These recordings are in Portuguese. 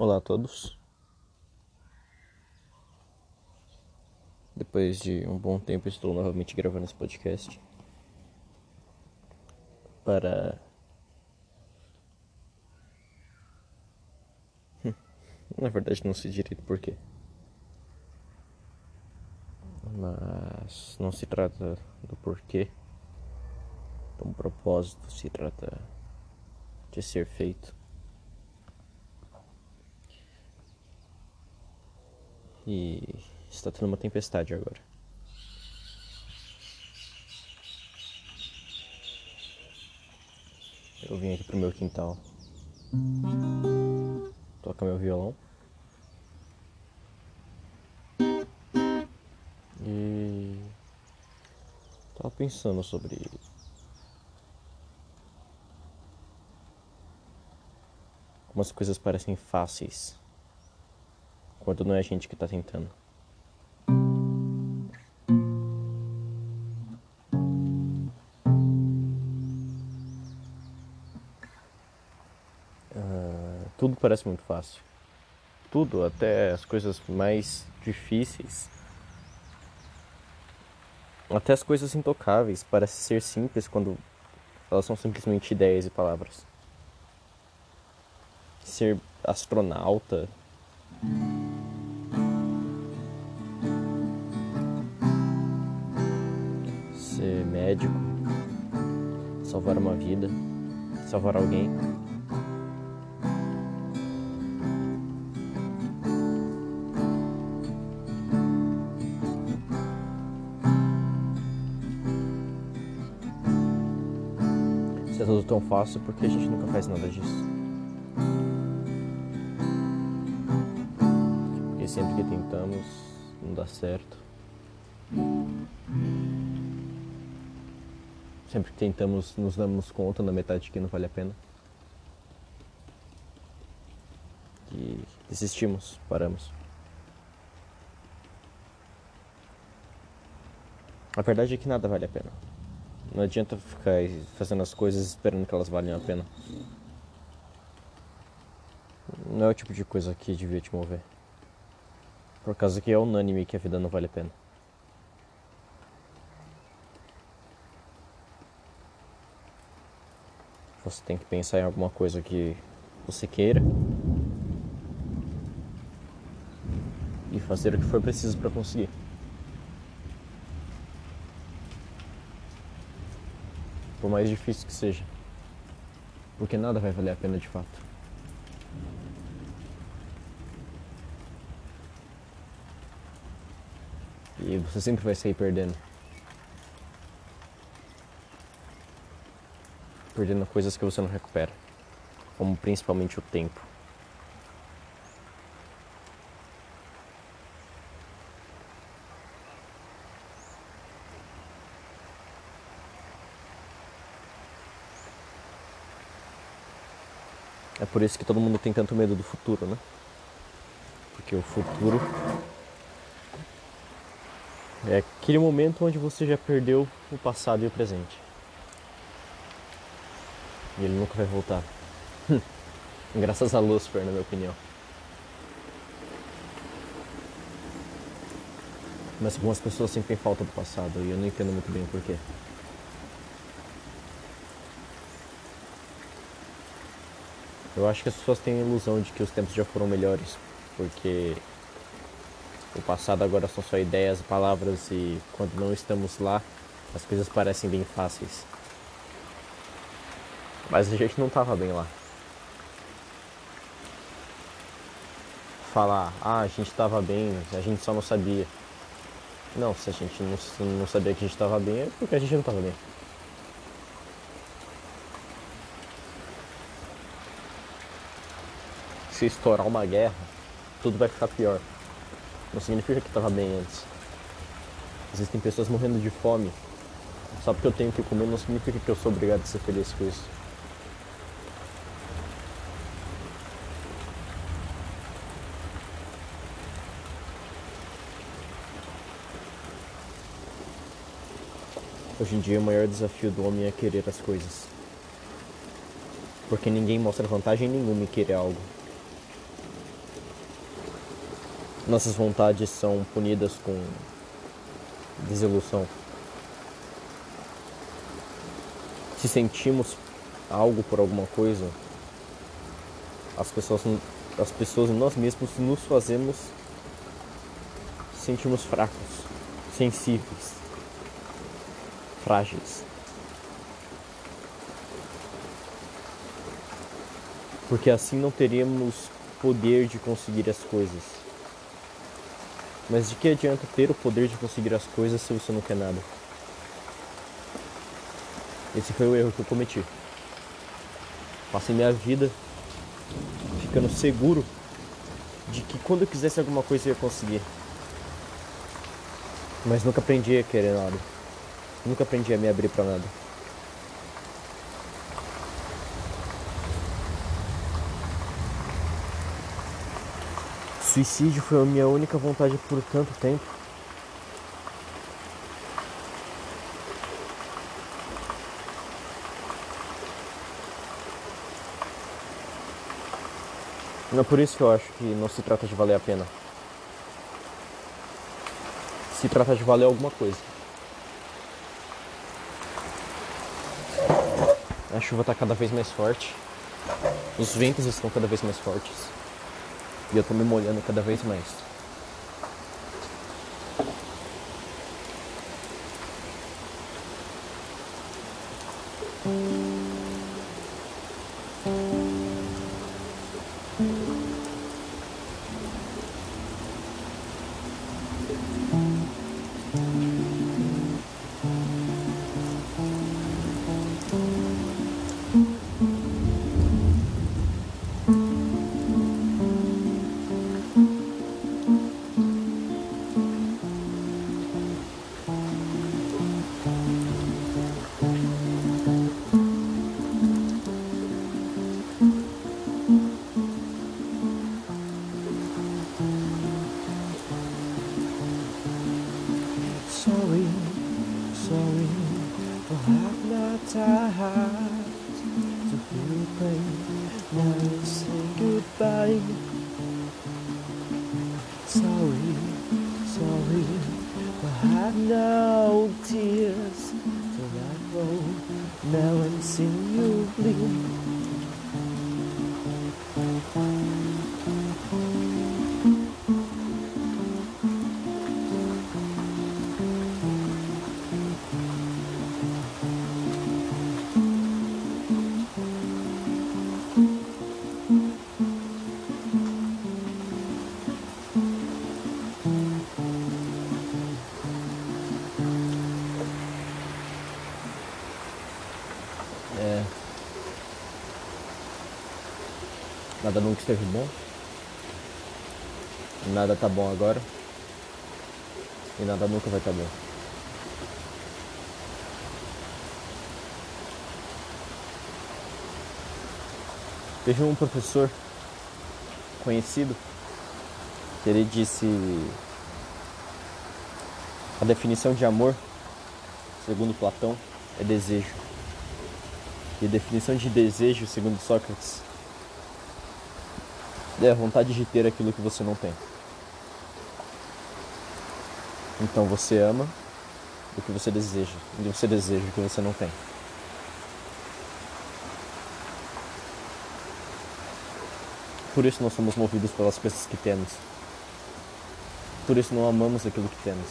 Olá a todos. Depois de um bom tempo, estou novamente gravando esse podcast para. Na verdade, não sei direito porquê. Mas não se trata do porquê, do propósito, se trata de ser feito. E está tendo uma tempestade agora. Eu vim aqui pro meu quintal. Toca meu violão. E tava pensando sobre como as coisas parecem fáceis quando não é a gente que está tentando. Uh, tudo parece muito fácil. Tudo, até as coisas mais difíceis. Até as coisas intocáveis parecem ser simples quando elas são simplesmente ideias e palavras. Ser astronauta médico, salvar uma vida, salvar alguém. Se é tudo tão fácil, por que a gente nunca faz nada disso? Porque sempre que tentamos, não dá certo. Sempre que tentamos, nos damos conta na metade que não vale a pena. E desistimos, paramos. A verdade é que nada vale a pena. Não adianta ficar fazendo as coisas esperando que elas valham a pena. Não é o tipo de coisa que devia te mover. Por causa que é unânime que a vida não vale a pena. Você tem que pensar em alguma coisa que você queira e fazer o que for preciso para conseguir. Por mais difícil que seja, porque nada vai valer a pena de fato. E você sempre vai sair perdendo. Perdendo coisas que você não recupera, como principalmente o tempo. É por isso que todo mundo tem tanto medo do futuro, né? Porque o futuro é aquele momento onde você já perdeu o passado e o presente. E ele nunca vai voltar. Graças a Lucifer, na minha opinião. Mas algumas pessoas sentem falta do passado e eu não entendo muito bem o porquê. Eu acho que as pessoas têm a ilusão de que os tempos já foram melhores, porque o passado agora são só ideias, palavras e quando não estamos lá, as coisas parecem bem fáceis. Mas a gente não tava bem lá. Falar, ah, a gente tava bem, a gente só não sabia. Não, se a gente não, não sabia que a gente tava bem, é porque a gente não tava bem. Se estourar uma guerra, tudo vai ficar pior. Não significa que tava bem antes. Existem pessoas morrendo de fome. Só porque eu tenho que comer não significa que eu sou obrigado a ser feliz com isso. Hoje em dia o maior desafio do homem é querer as coisas. Porque ninguém mostra vantagem nenhuma em querer algo. nossas vontades são punidas com desilusão. Se sentimos algo por alguma coisa, as pessoas, as pessoas nós mesmos nos fazemos sentirmos fracos, sensíveis, frágeis. Porque assim não teríamos poder de conseguir as coisas. Mas de que adianta ter o poder de conseguir as coisas se você não quer nada? Esse foi o erro que eu cometi. Passei minha vida ficando seguro de que quando eu quisesse alguma coisa eu ia conseguir. Mas nunca aprendi a querer nada. Nunca aprendi a me abrir para nada. Suicídio foi a minha única vontade por tanto tempo. Não é por isso que eu acho que não se trata de valer a pena. Se trata de valer alguma coisa. A chuva está cada vez mais forte. Os ventos estão cada vez mais fortes. E eu tô me molhando cada vez mais. Now say goodbye. Sorry, sorry, but I have no tears to let go. Now I'm seeing you bleed. Nada nunca esteve bom. Nada tá bom agora. E nada nunca vai estar tá bom. Teve um professor conhecido que ele disse a definição de amor, segundo Platão, é desejo. E a definição de desejo, segundo Sócrates, é a vontade de ter aquilo que você não tem. Então você ama o que você deseja, e você deseja o que você não tem. Por isso nós somos movidos pelas coisas que temos. Por isso não amamos aquilo que temos.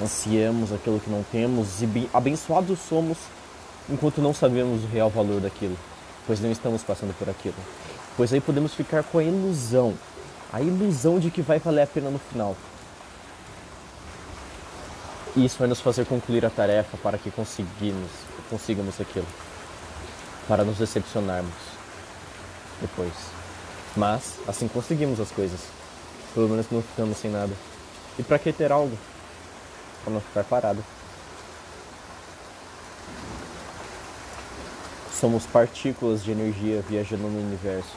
Ansiamos aquilo que não temos e abençoados somos enquanto não sabemos o real valor daquilo pois não estamos passando por aquilo. Pois aí podemos ficar com a ilusão, a ilusão de que vai valer a pena no final. E isso vai nos fazer concluir a tarefa para que conseguimos, consigamos aquilo, para nos decepcionarmos depois. Mas assim conseguimos as coisas. Pelo menos não ficamos sem nada. E para que ter algo? Para não ficar parado. Somos partículas de energia viajando no universo.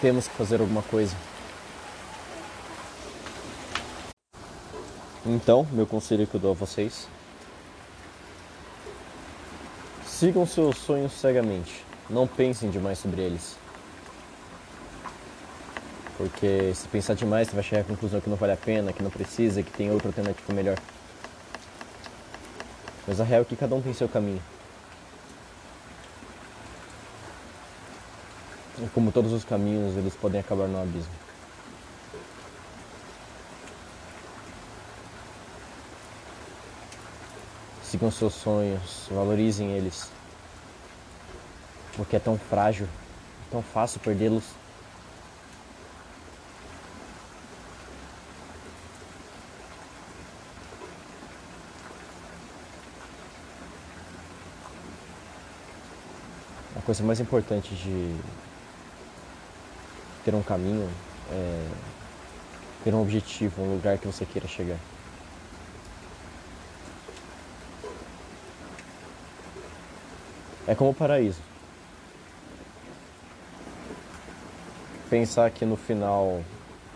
Temos que fazer alguma coisa. Então, meu conselho que eu dou a vocês: sigam seus sonhos cegamente. Não pensem demais sobre eles. Porque se pensar demais, você vai chegar à conclusão que não vale a pena, que não precisa, que tem outra alternativa melhor. Mas a real é que cada um tem seu caminho. E como todos os caminhos, eles podem acabar no abismo. Sigam seus sonhos, valorizem eles. Porque é tão frágil, é tão fácil perdê-los. A coisa mais importante de ter um caminho é ter um objetivo, um lugar que você queira chegar. É como o paraíso. Pensar que no final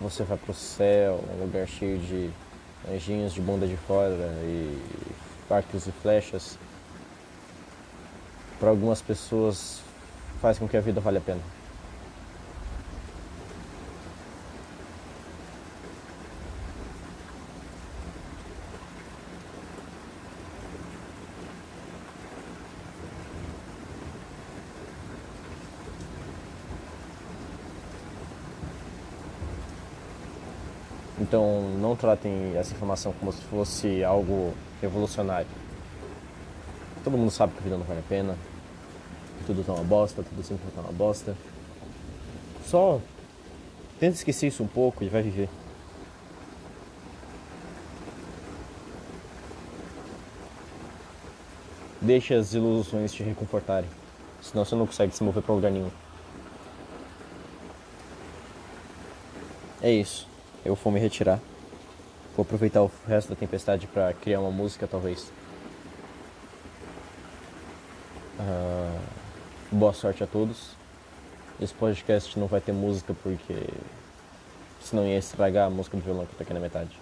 você vai pro céu, um lugar cheio de anjinhos de bunda de fora e arcos e flechas, para algumas pessoas faz com que a vida valha a pena. Então não tratem essa informação como se fosse algo revolucionário. Todo mundo sabe que a vida não vale a pena, que tudo tá uma bosta, tudo sempre tá uma bosta. Só tenta esquecer isso um pouco e vai viver. Deixa as ilusões te reconfortarem, senão você não consegue se mover para lugar nenhum. É isso. Eu vou me retirar. Vou aproveitar o resto da tempestade para criar uma música, talvez. Uh, boa sorte a todos. Esse podcast não vai ter música porque senão ia estragar a música do violão que tá aqui na metade.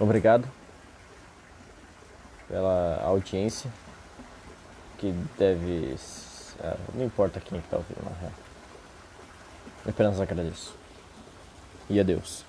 Obrigado pela audiência que deve. Ah, não importa quem está ouvindo na real. Apenas agradeço. E adeus.